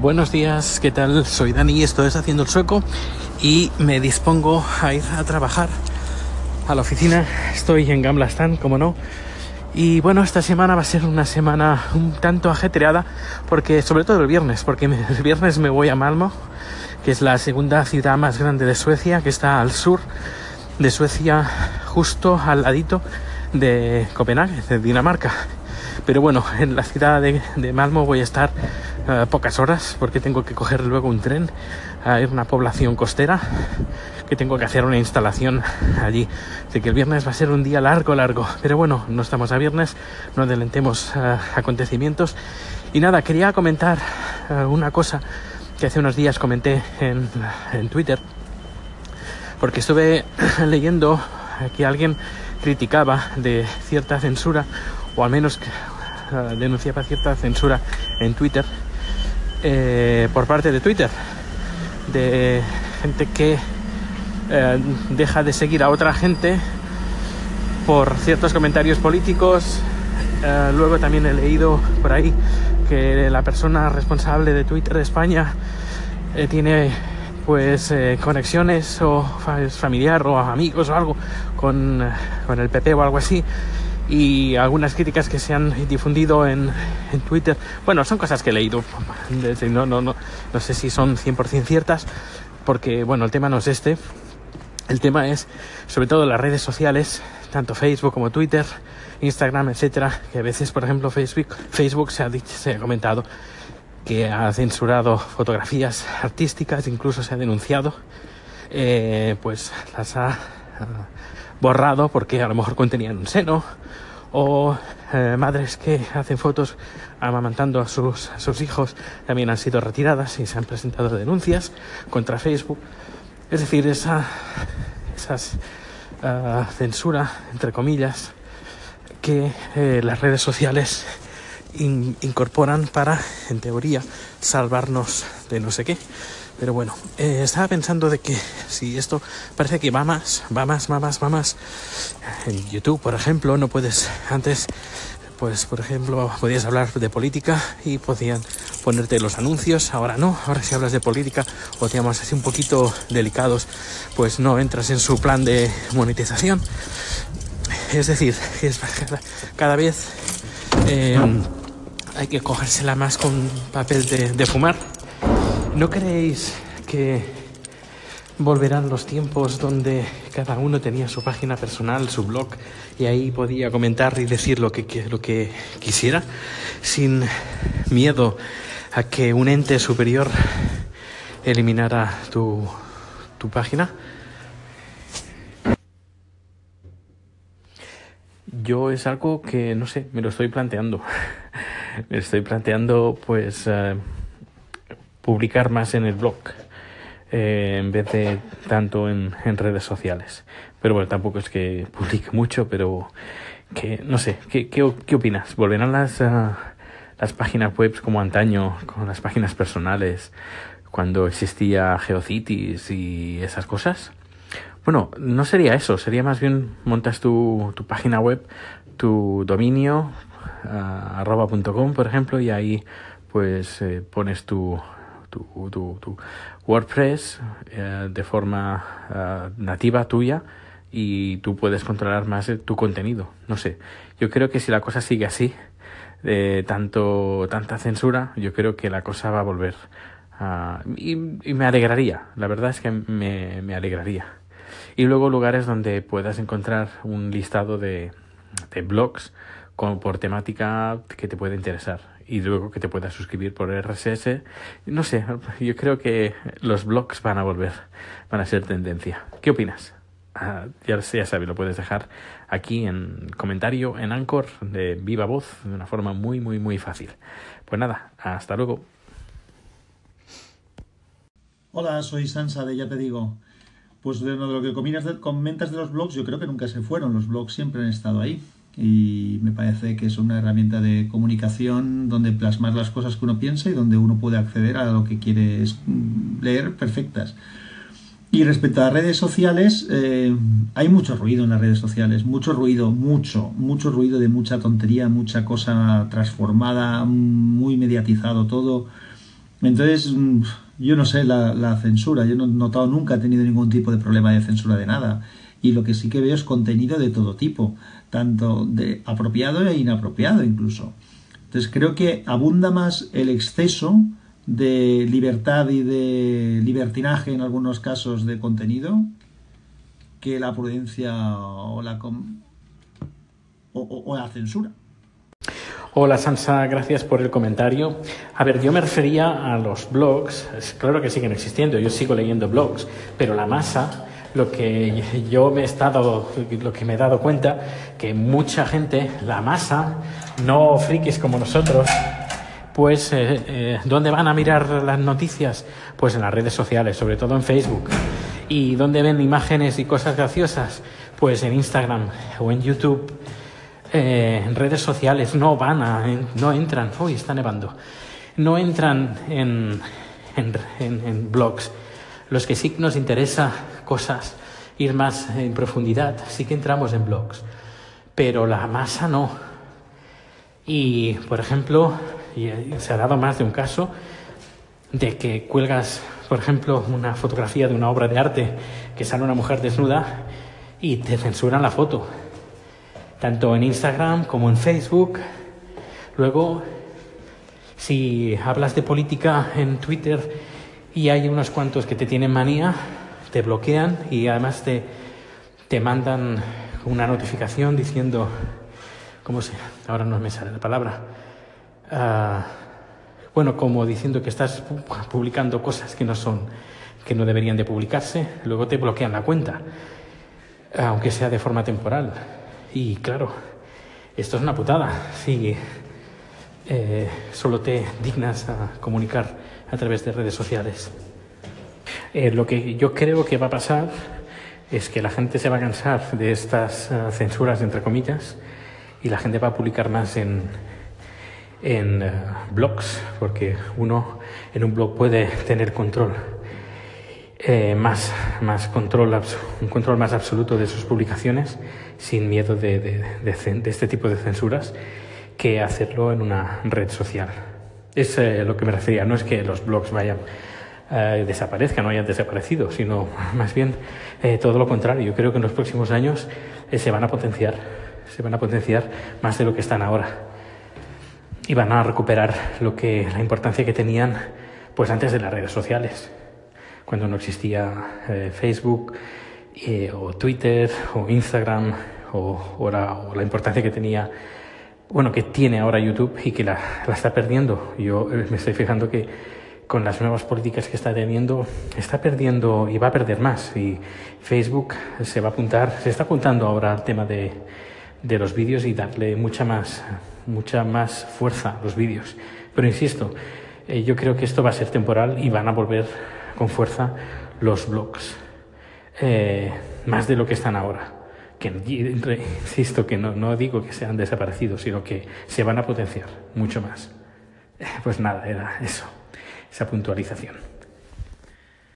Buenos días, ¿qué tal? Soy Dani, esto es Haciendo el Sueco y me dispongo a ir a trabajar a la oficina. Estoy en Gamlastan, como no. Y bueno, esta semana va a ser una semana un tanto ajetreada, porque sobre todo el viernes, porque el viernes me voy a Malmo, que es la segunda ciudad más grande de Suecia, que está al sur de Suecia, justo al ladito de Copenhague, de Dinamarca. Pero bueno, en la ciudad de, de Malmo voy a estar uh, pocas horas porque tengo que coger luego un tren a ir a una población costera que tengo que hacer una instalación allí. Así que el viernes va a ser un día largo, largo. Pero bueno, no estamos a viernes, no adelantemos uh, acontecimientos. Y nada, quería comentar uh, una cosa que hace unos días comenté en, en Twitter porque estuve leyendo que alguien criticaba de cierta censura o al menos uh, denunciaba cierta censura en Twitter eh, por parte de Twitter de gente que eh, deja de seguir a otra gente por ciertos comentarios políticos. Eh, luego también he leído por ahí que la persona responsable de Twitter de España eh, tiene pues eh, conexiones o familiar o amigos o algo con, con, el PP o algo así y algunas críticas que se han difundido en, en Twitter. Bueno son cosas que he leído no, no, no, no sé si son 100% ciertas porque bueno el tema no es este. El tema es sobre todo las redes sociales tanto Facebook como Twitter Instagram etcétera que a veces por ejemplo Facebook Facebook se ha dicho se ha comentado que ha censurado fotografías artísticas, incluso se ha denunciado, eh, pues las ha borrado porque a lo mejor contenían un seno, o eh, madres que hacen fotos amamantando a sus, hijos también han sido retiradas y se han presentado denuncias contra Facebook. Es decir, esa esas, uh, censura, entre comillas, que eh, las redes sociales in, incorporan para, en teoría, salvarnos de no sé qué. Pero bueno, eh, estaba pensando de que si esto parece que va más, va más, va más, va más. En YouTube, por ejemplo, no puedes antes, pues por ejemplo, podías hablar de política y podían ponerte los anuncios. Ahora no, ahora si hablas de política o digamos así un poquito delicados, pues no entras en su plan de monetización. Es decir, cada vez eh, hay que cogérsela más con papel de fumar. ¿No creéis que volverán los tiempos donde cada uno tenía su página personal, su blog, y ahí podía comentar y decir lo que, lo que quisiera, sin miedo a que un ente superior eliminara tu, tu página? Yo es algo que, no sé, me lo estoy planteando. me estoy planteando, pues, uh, publicar más en el blog eh, en vez de tanto en, en, redes sociales. Pero bueno, tampoco es que publique mucho, pero que, no sé, ¿qué, qué, qué opinas? ¿Volverán las, uh, las páginas web como antaño, con las páginas personales, cuando existía Geocities y esas cosas? Bueno, no sería eso, sería más bien montas tu, tu página web, tu dominio, uh, arroba.com, por ejemplo, y ahí pues eh, pones tu, tu, tu, tu WordPress eh, de forma uh, nativa tuya y tú puedes controlar más tu contenido. No sé, yo creo que si la cosa sigue así, de tanto tanta censura, yo creo que la cosa va a volver. Uh, y, y, me alegraría, la verdad es que me, me alegraría y luego lugares donde puedas encontrar un listado de, de blogs con, por temática que te puede interesar y luego que te puedas suscribir por RSS. No sé, yo creo que los blogs van a volver, van a ser tendencia. ¿Qué opinas? Uh, ya, ya sabes, lo puedes dejar aquí en comentario en Anchor de viva voz de una forma muy, muy, muy fácil. Pues nada, hasta luego. Hola, soy Sansa de Ya Te Digo. Pues de lo que comentas de los blogs, yo creo que nunca se fueron. Los blogs siempre han estado ahí. Y me parece que es una herramienta de comunicación donde plasmar las cosas que uno piensa y donde uno puede acceder a lo que quiere leer perfectas. Y respecto a redes sociales, eh, hay mucho ruido en las redes sociales, mucho ruido, mucho, mucho ruido de mucha tontería, mucha cosa transformada, muy mediatizado todo Entonces, mm, yo no sé, la, la censura, yo no he notado nunca, he tenido ningún tipo de problema de censura de nada. Y lo que sí que veo es contenido de todo tipo, tanto de apropiado e inapropiado incluso. Entonces creo que abunda más el exceso de libertad y de libertinaje en algunos casos de contenido que la prudencia o la, o, la censura. Hola Sansa, gracias por el comentario. A ver, yo me refería a los blogs, claro que siguen existiendo, yo sigo leyendo blogs, pero la masa, lo que yo me he estado, lo que me he dado cuenta, que mucha gente, la masa, no frikis como nosotros, pues eh, eh, ¿dónde van a mirar las noticias? Pues en las redes sociales, sobre todo en Facebook. ¿Y dónde ven imágenes y cosas graciosas? Pues en Instagram o en YouTube eh, en redes sociales no van a, no entran, hoy está nevando, no entran en, en, blogs. Los que sí nos interesa cosas, ir más en profundidad, sí que entramos en blogs, pero la masa no. Y, por ejemplo, se ha dado más de un caso de que cuelgas, por ejemplo, una fotografía de una obra de arte que sale una mujer desnuda y te censuran la foto tanto en Instagram como en Facebook. Luego, si hablas de política en Twitter y hay unos cuantos que te tienen manía, te bloquean y además te, te mandan una notificación diciendo, ¿cómo se? Ahora no me sale la palabra. Ah, bueno, como diciendo que estás publicando cosas que no son, que no deberían de publicarse, luego te bloquean la cuenta, aunque sea de forma temporal. Y claro, esto es una putada si eh, solo te dignas a comunicar a través de redes sociales. Eh, lo que yo creo que va a pasar es que la gente se va a cansar de estas uh, censuras, entre comillas, y la gente va a publicar más en, en uh, blogs, porque uno en un blog puede tener control eh, más, más control, un control más absoluto de sus publicaciones sin miedo de, de, de, este tipo de censuras que hacerlo en una red social. Es eh, lo que me refería, no es que los blogs vayan eh, desaparezcan o hayan desaparecido, sino más bien eh, todo lo contrario. Yo creo que en los próximos años se van a potenciar, se van a potenciar más de lo que están ahora y van a recuperar lo que la importancia que tenían pues antes de las redes sociales cuando no existía eh, Facebook eh, o Twitter o Instagram o, la, importancia que tenía, bueno, que tiene ahora YouTube y que la, la está perdiendo. Yo eh, me estoy fijando que con las nuevas políticas que está teniendo, está perdiendo y va a perder más. Y Facebook se va a apuntar, se está apuntando ahora al tema de, de los vídeos y darle mucha más, mucha más fuerza a los vídeos. Pero insisto, yo creo que esto va a ser temporal y van a volver con fuerza los blogs, eh, más de lo que están ahora. Que insisto que no, no digo que sean desaparecidos, sino que se van a potenciar mucho más. Pues nada, era eso, esa puntualización.